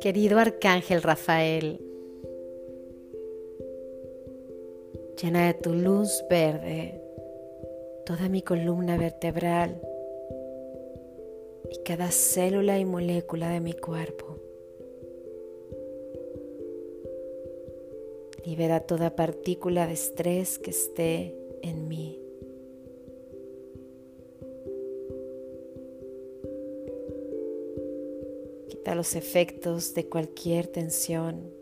Querido Arcángel Rafael, llena de tu luz verde toda mi columna vertebral y cada célula y molécula de mi cuerpo. Libera toda partícula de estrés que esté en mí. Quita los efectos de cualquier tensión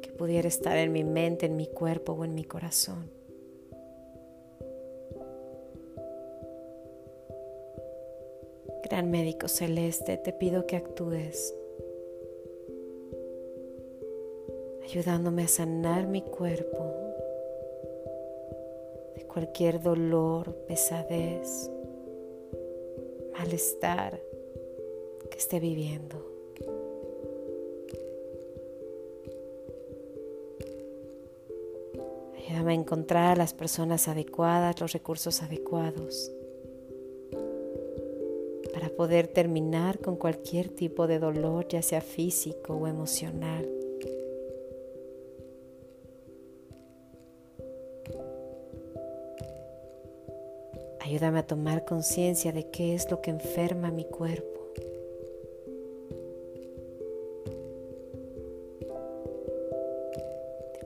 que pudiera estar en mi mente, en mi cuerpo o en mi corazón. Gran médico celeste, te pido que actúes, ayudándome a sanar mi cuerpo de cualquier dolor, pesadez, malestar que esté viviendo. Ayúdame a encontrar las personas adecuadas, los recursos adecuados para poder terminar con cualquier tipo de dolor, ya sea físico o emocional. Ayúdame a tomar conciencia de qué es lo que enferma mi cuerpo.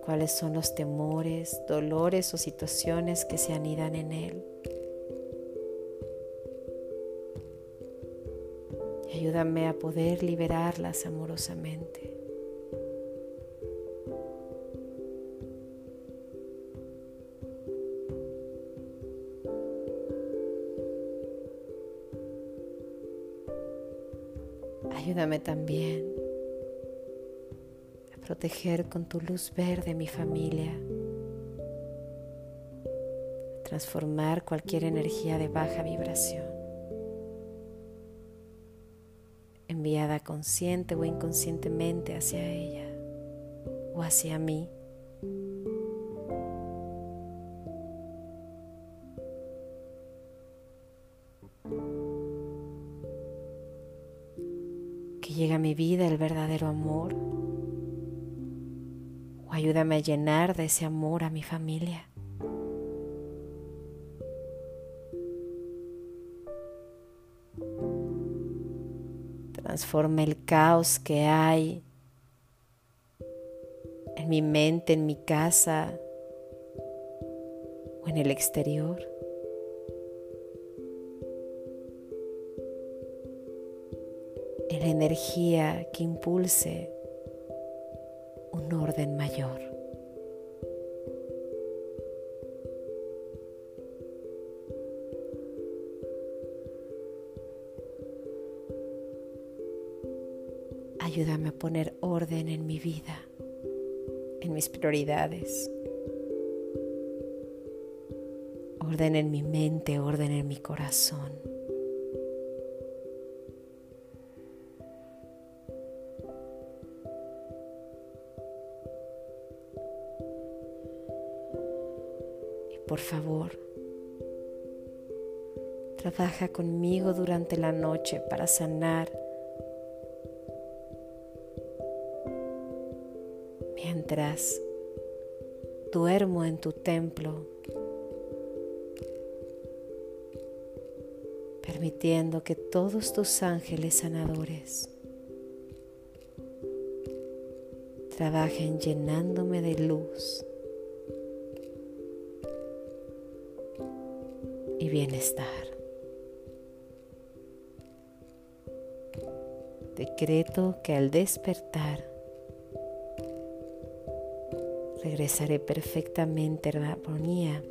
Cuáles son los temores, dolores o situaciones que se anidan en él. ayúdame a poder liberarlas amorosamente. Ayúdame también proteger con tu luz verde mi familia, transformar cualquier energía de baja vibración, enviada consciente o inconscientemente hacia ella o hacia mí. Que llegue a mi vida el verdadero amor ayúdame a llenar de ese amor a mi familia. Transforma el caos que hay en mi mente, en mi casa o en el exterior. En la energía que impulse orden mayor. Ayúdame a poner orden en mi vida, en mis prioridades. Orden en mi mente, orden en mi corazón. Por favor, trabaja conmigo durante la noche para sanar mientras duermo en tu templo, permitiendo que todos tus ángeles sanadores trabajen llenándome de luz y bienestar. Decreto que al despertar regresaré perfectamente a la armonía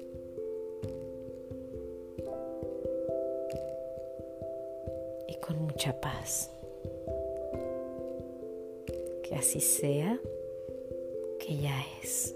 y con mucha paz. Que así sea, que ya es.